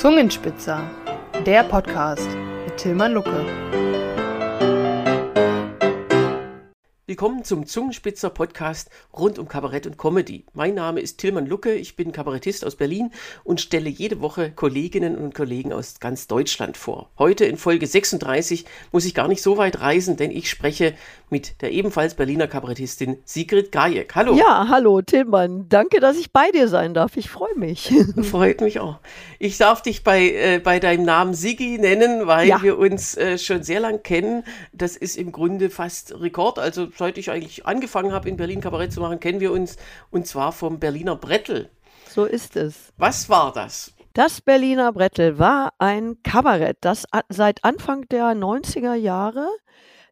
Zungenspitzer, der Podcast mit Tilman Lucke. Willkommen zum Zungenspitzer Podcast rund um Kabarett und Comedy. Mein Name ist Tilman Lucke, ich bin Kabarettist aus Berlin und stelle jede Woche Kolleginnen und Kollegen aus ganz Deutschland vor. Heute in Folge 36 muss ich gar nicht so weit reisen, denn ich spreche mit der ebenfalls Berliner Kabarettistin Sigrid Gajek. Hallo. Ja, hallo Tilman. Danke, dass ich bei dir sein darf. Ich freue mich. Freut mich auch. Ich darf dich bei, äh, bei deinem Namen Sigi nennen, weil ja. wir uns äh, schon sehr lang kennen. Das ist im Grunde fast Rekord. Also seit ich eigentlich angefangen habe, in Berlin Kabarett zu machen, kennen wir uns und zwar vom Berliner Brettel. So ist es. Was war das? Das Berliner Brettel war ein Kabarett, das seit Anfang der 90er Jahre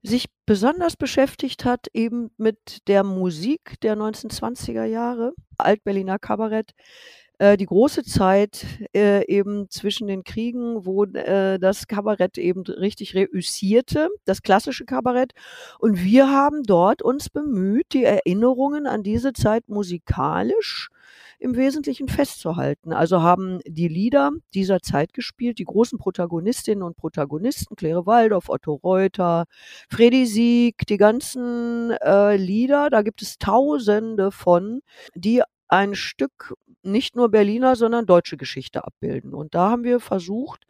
sich besonders beschäftigt hat eben mit der Musik der 1920er Jahre, Altberliner Kabarett, die große Zeit äh, eben zwischen den Kriegen, wo äh, das Kabarett eben richtig reüssierte, das klassische Kabarett. Und wir haben dort uns bemüht, die Erinnerungen an diese Zeit musikalisch im Wesentlichen festzuhalten. Also haben die Lieder dieser Zeit gespielt, die großen Protagonistinnen und Protagonisten, Claire Waldorf, Otto Reuter, Freddy Sieg, die ganzen äh, Lieder, da gibt es tausende von, die ein Stück nicht nur Berliner, sondern deutsche Geschichte abbilden. Und da haben wir versucht,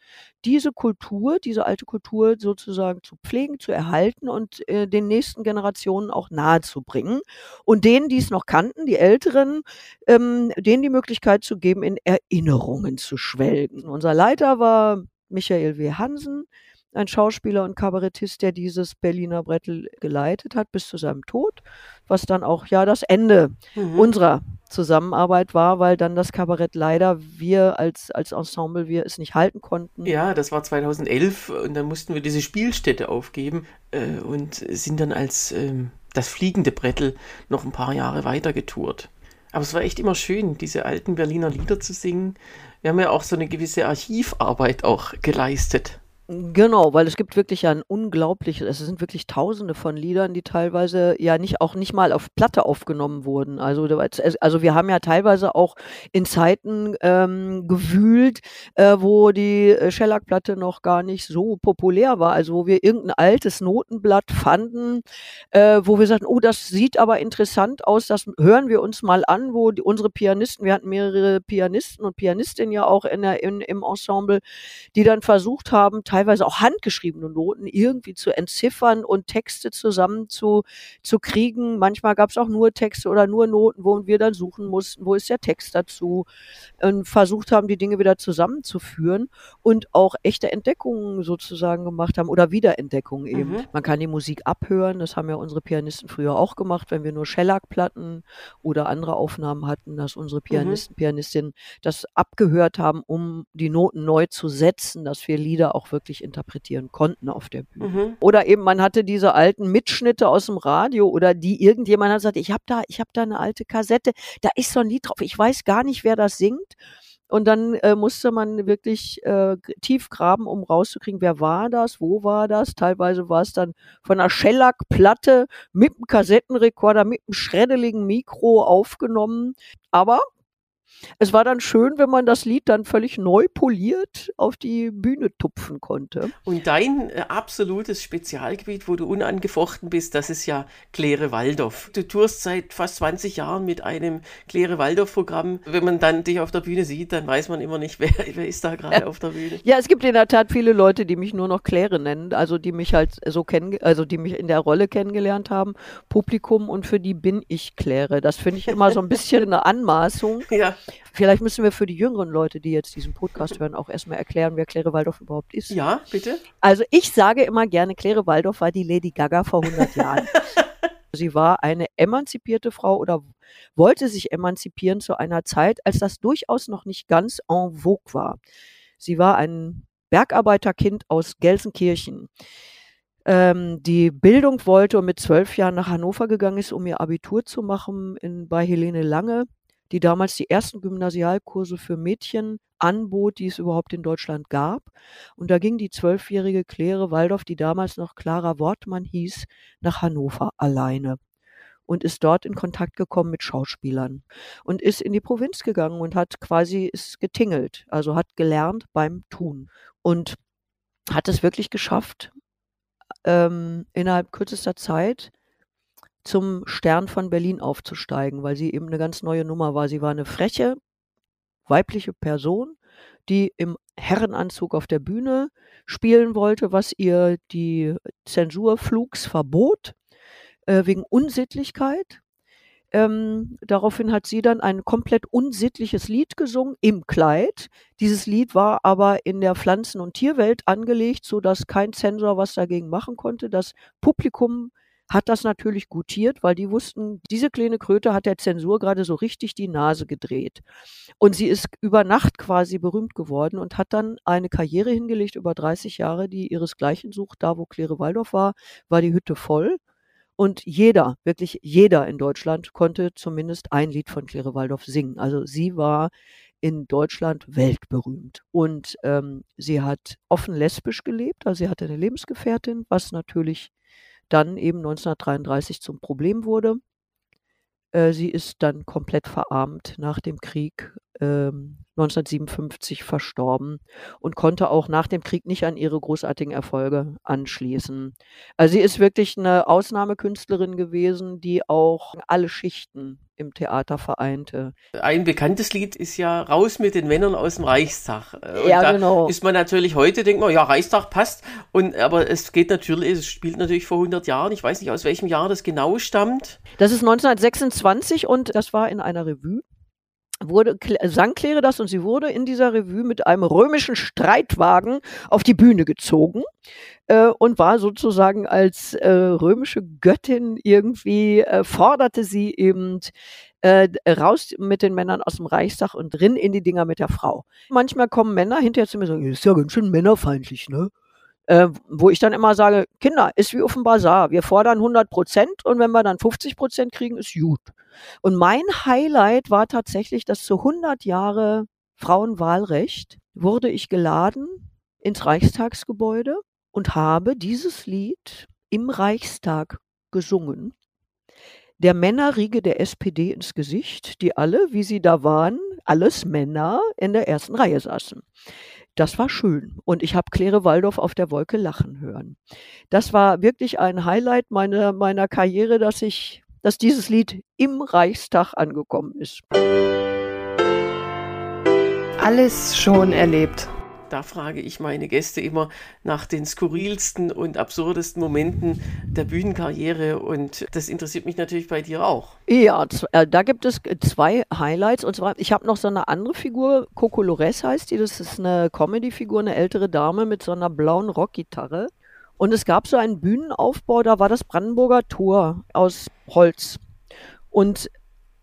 diese Kultur, diese alte Kultur sozusagen zu pflegen, zu erhalten und äh, den nächsten Generationen auch nahezubringen. Und denen, die es noch kannten, die Älteren, ähm, denen die Möglichkeit zu geben, in Erinnerungen zu schwelgen. Unser Leiter war Michael W. Hansen, ein Schauspieler und Kabarettist, der dieses Berliner Brettel geleitet hat bis zu seinem Tod, was dann auch ja das Ende mhm. unserer Zusammenarbeit war, weil dann das Kabarett leider wir als, als Ensemble wir es nicht halten konnten. Ja, das war 2011 und dann mussten wir diese Spielstätte aufgeben äh, und sind dann als ähm, das fliegende Brettel noch ein paar Jahre weiter getourt. Aber es war echt immer schön, diese alten Berliner Lieder zu singen. Wir haben ja auch so eine gewisse Archivarbeit auch geleistet. Genau, weil es gibt wirklich ein unglaubliches, es sind wirklich Tausende von Liedern, die teilweise ja nicht auch nicht mal auf Platte aufgenommen wurden. Also, also wir haben ja teilweise auch in Zeiten ähm, gewühlt, äh, wo die äh, Shellac-Platte noch gar nicht so populär war. Also wo wir irgendein altes Notenblatt fanden, äh, wo wir sagten, oh, das sieht aber interessant aus, das hören wir uns mal an, wo die, unsere Pianisten, wir hatten mehrere Pianisten und Pianistinnen ja auch in der, in, im Ensemble, die dann versucht haben, teilweise auch handgeschriebene Noten irgendwie zu entziffern und Texte zusammen zu, zu kriegen. Manchmal gab es auch nur Texte oder nur Noten, wo wir dann suchen mussten, wo ist der Text dazu und versucht haben, die Dinge wieder zusammenzuführen und auch echte Entdeckungen sozusagen gemacht haben oder Wiederentdeckungen eben. Mhm. Man kann die Musik abhören, das haben ja unsere Pianisten früher auch gemacht, wenn wir nur Shellac-Platten oder andere Aufnahmen hatten, dass unsere mhm. Pianisten, mhm. Pianistinnen das abgehört haben, um die Noten neu zu setzen, dass wir Lieder auch wirklich wirklich interpretieren konnten auf der Bühne. Mhm. Oder eben man hatte diese alten Mitschnitte aus dem Radio oder die irgendjemand hat gesagt, ich habe da, ich habe da eine alte Kassette, da ist so ein Lied drauf, ich weiß gar nicht, wer das singt. Und dann äh, musste man wirklich äh, tief graben, um rauszukriegen, wer war das, wo war das. Teilweise war es dann von einer Shellac-Platte mit einem Kassettenrekorder, mit einem schreddeligen Mikro aufgenommen. Aber es war dann schön, wenn man das Lied dann völlig neu poliert auf die Bühne tupfen konnte. Und dein äh, absolutes Spezialgebiet, wo du unangefochten bist, das ist ja Claire Waldorf. Du tourst seit fast 20 Jahren mit einem Claire Waldorf-Programm. Wenn man dann dich auf der Bühne sieht, dann weiß man immer nicht, wer, wer ist da gerade auf der Bühne. Ja, es gibt in der Tat viele Leute, die mich nur noch Claire nennen, also die mich halt so kennen, also die mich in der Rolle kennengelernt haben, Publikum und für die bin ich Claire. Das finde ich immer so ein bisschen eine Anmaßung. Ja. Vielleicht müssen wir für die jüngeren Leute, die jetzt diesen Podcast hören, auch erstmal erklären, wer Claire Waldorf überhaupt ist. Ja, bitte. Also ich sage immer gerne, Claire Waldorf war die Lady Gaga vor 100 Jahren. Sie war eine emanzipierte Frau oder wollte sich emanzipieren zu einer Zeit, als das durchaus noch nicht ganz en vogue war. Sie war ein Bergarbeiterkind aus Gelsenkirchen ähm, die Bildung wollte und mit zwölf Jahren nach Hannover gegangen ist, um ihr Abitur zu machen in, bei Helene Lange die damals die ersten Gymnasialkurse für Mädchen anbot, die es überhaupt in Deutschland gab. Und da ging die zwölfjährige Claire Waldorf, die damals noch Clara Wortmann hieß, nach Hannover alleine. und ist dort in Kontakt gekommen mit Schauspielern und ist in die Provinz gegangen und hat quasi ist getingelt, also hat gelernt beim Tun und hat es wirklich geschafft, ähm, innerhalb kürzester Zeit zum Stern von Berlin aufzusteigen, weil sie eben eine ganz neue Nummer war. Sie war eine freche, weibliche Person, die im Herrenanzug auf der Bühne spielen wollte, was ihr die Zensur flugs verbot, äh, wegen Unsittlichkeit. Ähm, daraufhin hat sie dann ein komplett unsittliches Lied gesungen im Kleid. Dieses Lied war aber in der Pflanzen- und Tierwelt angelegt, sodass kein Zensor was dagegen machen konnte. Das Publikum hat das natürlich gutiert, weil die wussten, diese kleine Kröte hat der Zensur gerade so richtig die Nase gedreht. Und sie ist über Nacht quasi berühmt geworden und hat dann eine Karriere hingelegt über 30 Jahre, die ihresgleichen sucht. Da, wo Claire Waldorf war, war die Hütte voll. Und jeder, wirklich jeder in Deutschland konnte zumindest ein Lied von Claire Waldorf singen. Also sie war in Deutschland weltberühmt. Und ähm, sie hat offen lesbisch gelebt, also sie hatte eine Lebensgefährtin, was natürlich dann eben 1933 zum Problem wurde. Äh, sie ist dann komplett verarmt nach dem Krieg, ähm, 1957 verstorben und konnte auch nach dem Krieg nicht an ihre großartigen Erfolge anschließen. Also sie ist wirklich eine Ausnahmekünstlerin gewesen, die auch alle Schichten im Theater vereinte. Ein bekanntes Lied ist ja Raus mit den Männern aus dem Reichstag. Und ja, da genau. ist man natürlich heute, denkt man, ja, Reichstag passt. Und, aber es geht natürlich, es spielt natürlich vor 100 Jahren. Ich weiß nicht, aus welchem Jahr das genau stammt. Das ist 1926 und das war in einer Revue wurde, sang Claire das und sie wurde in dieser Revue mit einem römischen Streitwagen auf die Bühne gezogen äh, und war sozusagen als äh, römische Göttin irgendwie, äh, forderte sie eben äh, raus mit den Männern aus dem Reichstag und drin in die Dinger mit der Frau. Manchmal kommen Männer hinterher zu mir und sagen, ist ja ganz schön männerfeindlich, ne? Äh, wo ich dann immer sage, Kinder, ist wie auf dem Bazar. Wir fordern 100 Prozent und wenn wir dann 50 Prozent kriegen, ist gut. Und mein Highlight war tatsächlich, dass zu 100 Jahre Frauenwahlrecht wurde ich geladen ins Reichstagsgebäude und habe dieses Lied im Reichstag gesungen. Der Männerriege der SPD ins Gesicht, die alle, wie sie da waren, alles Männer in der ersten Reihe saßen. Das war schön. Und ich habe Claire Waldorf auf der Wolke lachen hören. Das war wirklich ein Highlight meiner, meiner Karriere, dass ich, dass dieses Lied im Reichstag angekommen ist. Alles schon erlebt da frage ich meine Gäste immer nach den skurrilsten und absurdesten Momenten der Bühnenkarriere und das interessiert mich natürlich bei dir auch. Ja, äh, da gibt es zwei Highlights und zwar, ich habe noch so eine andere Figur, Coco Lores heißt die, das ist eine Comedy-Figur, eine ältere Dame mit so einer blauen Rockgitarre und es gab so einen Bühnenaufbau, da war das Brandenburger Tor aus Holz und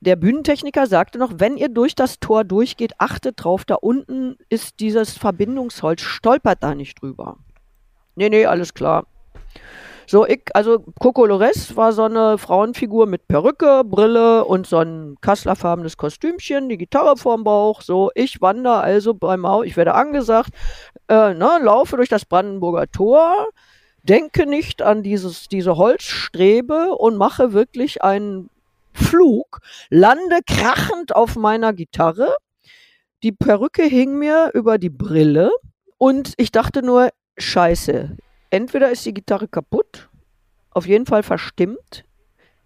der Bühnentechniker sagte noch, wenn ihr durch das Tor durchgeht, achtet drauf, da unten ist dieses Verbindungsholz, stolpert da nicht drüber. Nee, nee, alles klar. So, ich, also Coco Lores war so eine Frauenfigur mit Perücke, Brille und so ein kasslerfarbenes Kostümchen, die Gitarre vorm Bauch. So, ich wandere also beim Haus, ich werde angesagt, äh, ne, laufe durch das Brandenburger Tor, denke nicht an dieses, diese Holzstrebe und mache wirklich einen Flug, lande krachend auf meiner Gitarre. Die Perücke hing mir über die Brille und ich dachte nur, scheiße, entweder ist die Gitarre kaputt, auf jeden Fall verstimmt.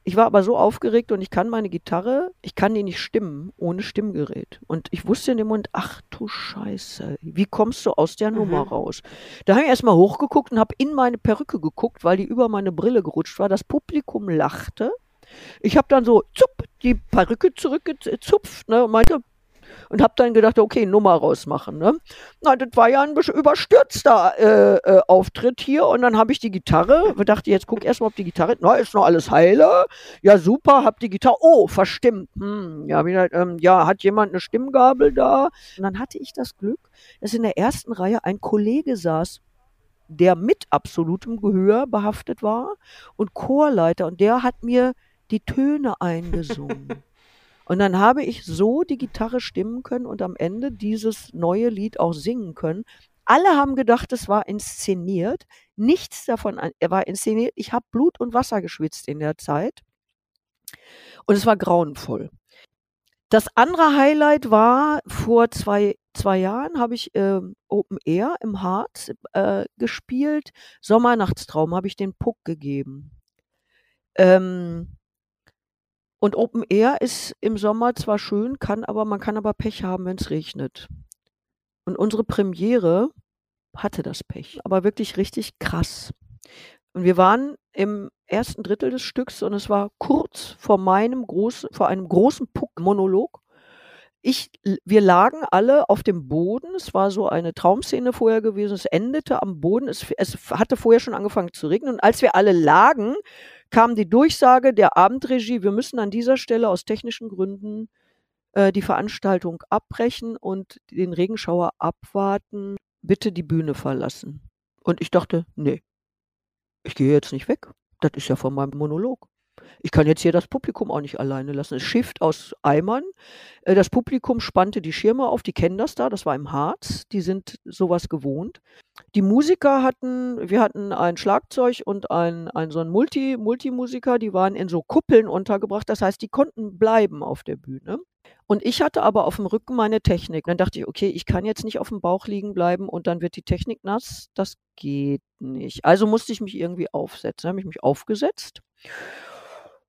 Ich war aber so aufgeregt und ich kann meine Gitarre, ich kann die nicht stimmen ohne Stimmgerät. Und ich wusste in dem Moment, ach du Scheiße, wie kommst du aus der mhm. Nummer raus? Da habe ich erstmal hochgeguckt und habe in meine Perücke geguckt, weil die über meine Brille gerutscht war. Das Publikum lachte. Ich habe dann so zup, die Perücke zurückgezupft ne, und meinte, und habe dann gedacht, okay, Nummer rausmachen. Ne? Na, das war ja ein bisschen überstürzter äh, äh, Auftritt hier. Und dann habe ich die Gitarre, dachte, jetzt guck erstmal, ob die Gitarre, na, ist noch alles heile. Ja, super, hab die Gitarre, oh, verstimmt. Hm, ja, wieder, ähm, ja, hat jemand eine Stimmgabel da? Und dann hatte ich das Glück, dass in der ersten Reihe ein Kollege saß, der mit absolutem Gehör behaftet war und Chorleiter. Und der hat mir die Töne eingesungen. und dann habe ich so die Gitarre stimmen können und am Ende dieses neue Lied auch singen können. Alle haben gedacht, es war inszeniert. Nichts davon war inszeniert. Ich habe Blut und Wasser geschwitzt in der Zeit. Und es war grauenvoll. Das andere Highlight war, vor zwei, zwei Jahren habe ich äh, Open Air im Harz äh, gespielt. Sommernachtstraum habe ich den Puck gegeben. Ähm, und Open Air ist im Sommer zwar schön, kann aber, man kann aber Pech haben, wenn es regnet. Und unsere Premiere hatte das Pech, aber wirklich richtig krass. Und wir waren im ersten Drittel des Stücks und es war kurz vor meinem großen, vor einem großen Puck-Monolog. Ich, wir lagen alle auf dem Boden. Es war so eine Traumszene vorher gewesen. Es endete am Boden. Es, es hatte vorher schon angefangen zu regnen. Und als wir alle lagen, kam die Durchsage der Abendregie, wir müssen an dieser Stelle aus technischen Gründen äh, die Veranstaltung abbrechen und den Regenschauer abwarten. Bitte die Bühne verlassen. Und ich dachte, nee, ich gehe jetzt nicht weg. Das ist ja von meinem Monolog. Ich kann jetzt hier das Publikum auch nicht alleine lassen. Es schifft aus Eimern. Äh, das Publikum spannte die Schirme auf, die kennen das da, das war im Harz, die sind sowas gewohnt. Die Musiker hatten, wir hatten ein Schlagzeug und ein, ein so ein Multi, Multimusiker, die waren in so Kuppeln untergebracht, das heißt, die konnten bleiben auf der Bühne. Und ich hatte aber auf dem Rücken meine Technik. Dann dachte ich, okay, ich kann jetzt nicht auf dem Bauch liegen bleiben und dann wird die Technik nass. Das geht nicht. Also musste ich mich irgendwie aufsetzen. Dann habe ich mich aufgesetzt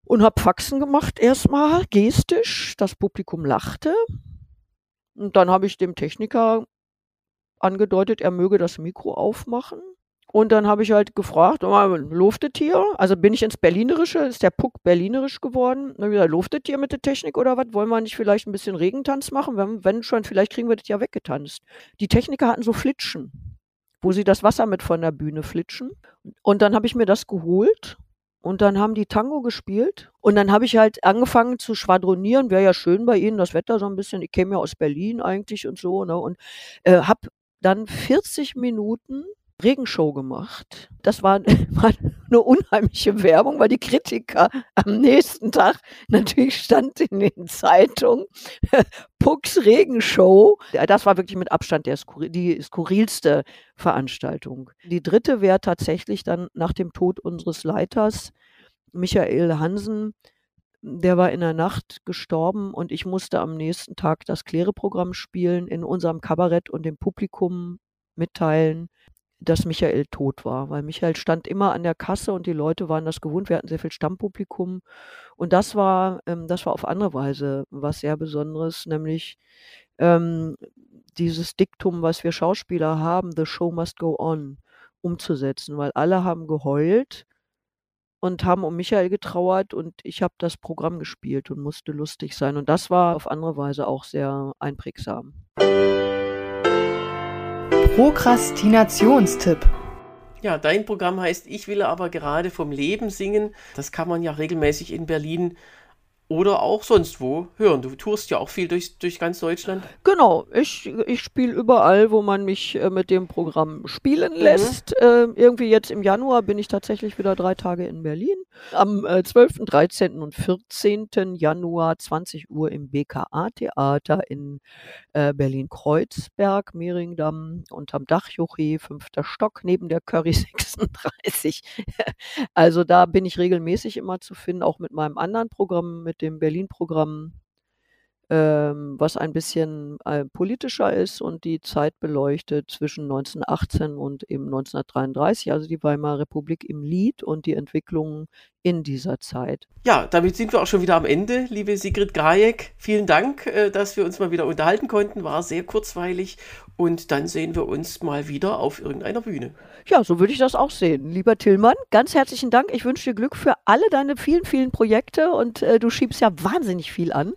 und habe Faxen gemacht erstmal, gestisch. Das Publikum lachte. Und dann habe ich dem Techniker angedeutet, er möge das Mikro aufmachen. Und dann habe ich halt gefragt, luftet hier? Also bin ich ins Berlinerische, ist der Puck berlinerisch geworden? Dann habe ich gesagt, luftet hier mit der Technik oder was? Wollen wir nicht vielleicht ein bisschen Regentanz machen? Wenn, wenn schon, vielleicht kriegen wir das ja weggetanzt. Die Techniker hatten so Flitschen, wo sie das Wasser mit von der Bühne flitschen. Und dann habe ich mir das geholt und dann haben die Tango gespielt. Und dann habe ich halt angefangen zu schwadronieren. Wäre ja schön bei Ihnen, das Wetter so ein bisschen. Ich käme ja aus Berlin eigentlich und so. Ne? Und äh, habe dann 40 Minuten Regenshow gemacht. Das war, war eine unheimliche Werbung, weil die Kritiker am nächsten Tag natürlich stand in den Zeitungen Pucks Regenshow. Das war wirklich mit Abstand der Skur die skurrilste Veranstaltung. Die dritte wäre tatsächlich dann nach dem Tod unseres Leiters, Michael Hansen, der war in der Nacht gestorben und ich musste am nächsten Tag das Kläreprogramm spielen, in unserem Kabarett und dem Publikum mitteilen, dass Michael tot war, weil Michael stand immer an der Kasse und die Leute waren das gewohnt. Wir hatten sehr viel Stammpublikum und das war, ähm, das war auf andere Weise was sehr Besonderes, nämlich ähm, dieses Diktum, was wir Schauspieler haben, the show must go on, umzusetzen, weil alle haben geheult und haben um Michael getrauert und ich habe das Programm gespielt und musste lustig sein und das war auf andere Weise auch sehr einprägsam. Prokrastinationstipp. Ja, dein Programm heißt Ich will aber gerade vom Leben singen. Das kann man ja regelmäßig in Berlin oder auch sonst wo hören. Du tourst ja auch viel durch, durch ganz Deutschland. Genau, ich, ich spiele überall, wo man mich äh, mit dem Programm spielen mhm. lässt. Mhm. Äh, irgendwie jetzt im Januar bin ich tatsächlich wieder drei Tage in Berlin. Am äh, 12., 13. und 14. Januar 20 Uhr im BKA-Theater in äh, Berlin-Kreuzberg, Mehringdamm unterm Dachjuche, fünfter Stock neben der Curry 36. also da bin ich regelmäßig immer zu finden, auch mit meinem anderen Programm, mit dem Berlin-Programm, ähm, was ein bisschen äh, politischer ist und die Zeit beleuchtet zwischen 1918 und eben 1933, also die Weimarer Republik im Lied und die Entwicklungen in dieser Zeit. Ja, damit sind wir auch schon wieder am Ende, liebe Sigrid Grajek. Vielen Dank, äh, dass wir uns mal wieder unterhalten konnten. War sehr kurzweilig und dann sehen wir uns mal wieder auf irgendeiner Bühne. Ja, so würde ich das auch sehen. Lieber Tillmann, ganz herzlichen Dank. Ich wünsche dir Glück für alle deine vielen, vielen Projekte und äh, du schiebst ja wahnsinnig viel an.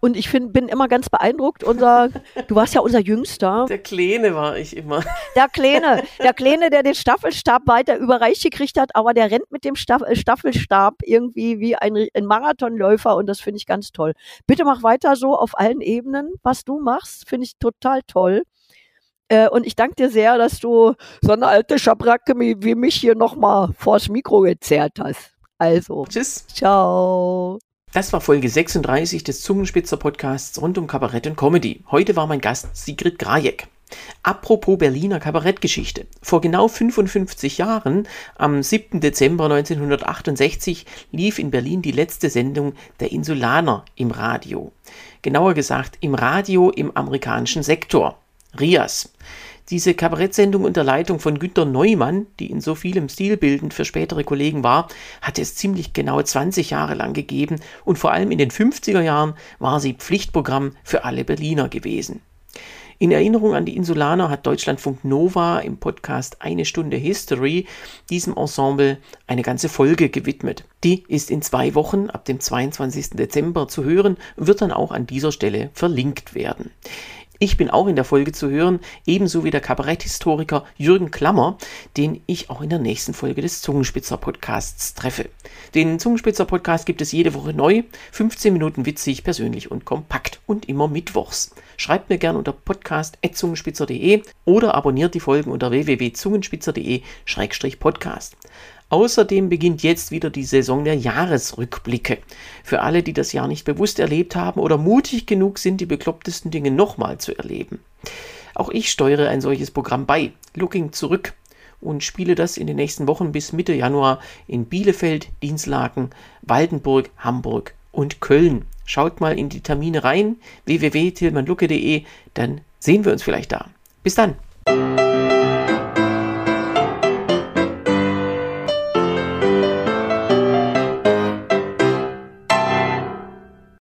Und ich find, bin immer ganz beeindruckt. Unser, du warst ja unser Jüngster. Der Kleine war ich immer. Der Kleine, der Kleine, der den Staffelstab weiter überreicht gekriegt hat, aber der rennt mit dem Staff Staffelstab irgendwie wie ein, ein Marathonläufer und das finde ich ganz toll. Bitte mach weiter so auf allen Ebenen, was du machst, finde ich total toll. Äh, und ich danke dir sehr, dass du so eine alte Schabracke wie mich hier nochmal vors Mikro gezerrt hast. Also. Tschüss. Ciao. Das war Folge 36 des Zungenspitzer Podcasts rund um Kabarett und Comedy. Heute war mein Gast Sigrid Grajek. Apropos Berliner Kabarettgeschichte. Vor genau 55 Jahren, am 7. Dezember 1968, lief in Berlin die letzte Sendung der Insulaner im Radio. Genauer gesagt im Radio im amerikanischen Sektor. Rias. Diese Kabarettsendung unter Leitung von Günter Neumann, die in so vielem stilbildend für spätere Kollegen war, hat es ziemlich genau 20 Jahre lang gegeben und vor allem in den 50er Jahren war sie Pflichtprogramm für alle Berliner gewesen. In Erinnerung an die Insulaner hat Deutschlandfunk Nova im Podcast Eine Stunde History diesem Ensemble eine ganze Folge gewidmet. Die ist in zwei Wochen ab dem 22. Dezember zu hören, wird dann auch an dieser Stelle verlinkt werden. Ich bin auch in der Folge zu hören, ebenso wie der Kabaretthistoriker Jürgen Klammer, den ich auch in der nächsten Folge des Zungenspitzer Podcasts treffe. Den Zungenspitzer Podcast gibt es jede Woche neu, 15 Minuten witzig, persönlich und kompakt und immer mittwochs. Schreibt mir gerne unter podcast.zungenspitzer.de oder abonniert die Folgen unter www.zungenspitzer.de-podcast. Außerdem beginnt jetzt wieder die Saison der Jahresrückblicke. Für alle, die das Jahr nicht bewusst erlebt haben oder mutig genug sind, die beklopptesten Dinge nochmal zu erleben. Auch ich steuere ein solches Programm bei, Looking zurück, und spiele das in den nächsten Wochen bis Mitte Januar in Bielefeld, Dienstlaken, Waldenburg, Hamburg und Köln. Schaut mal in die Termine rein, www.tilmanlucke.de, dann sehen wir uns vielleicht da. Bis dann!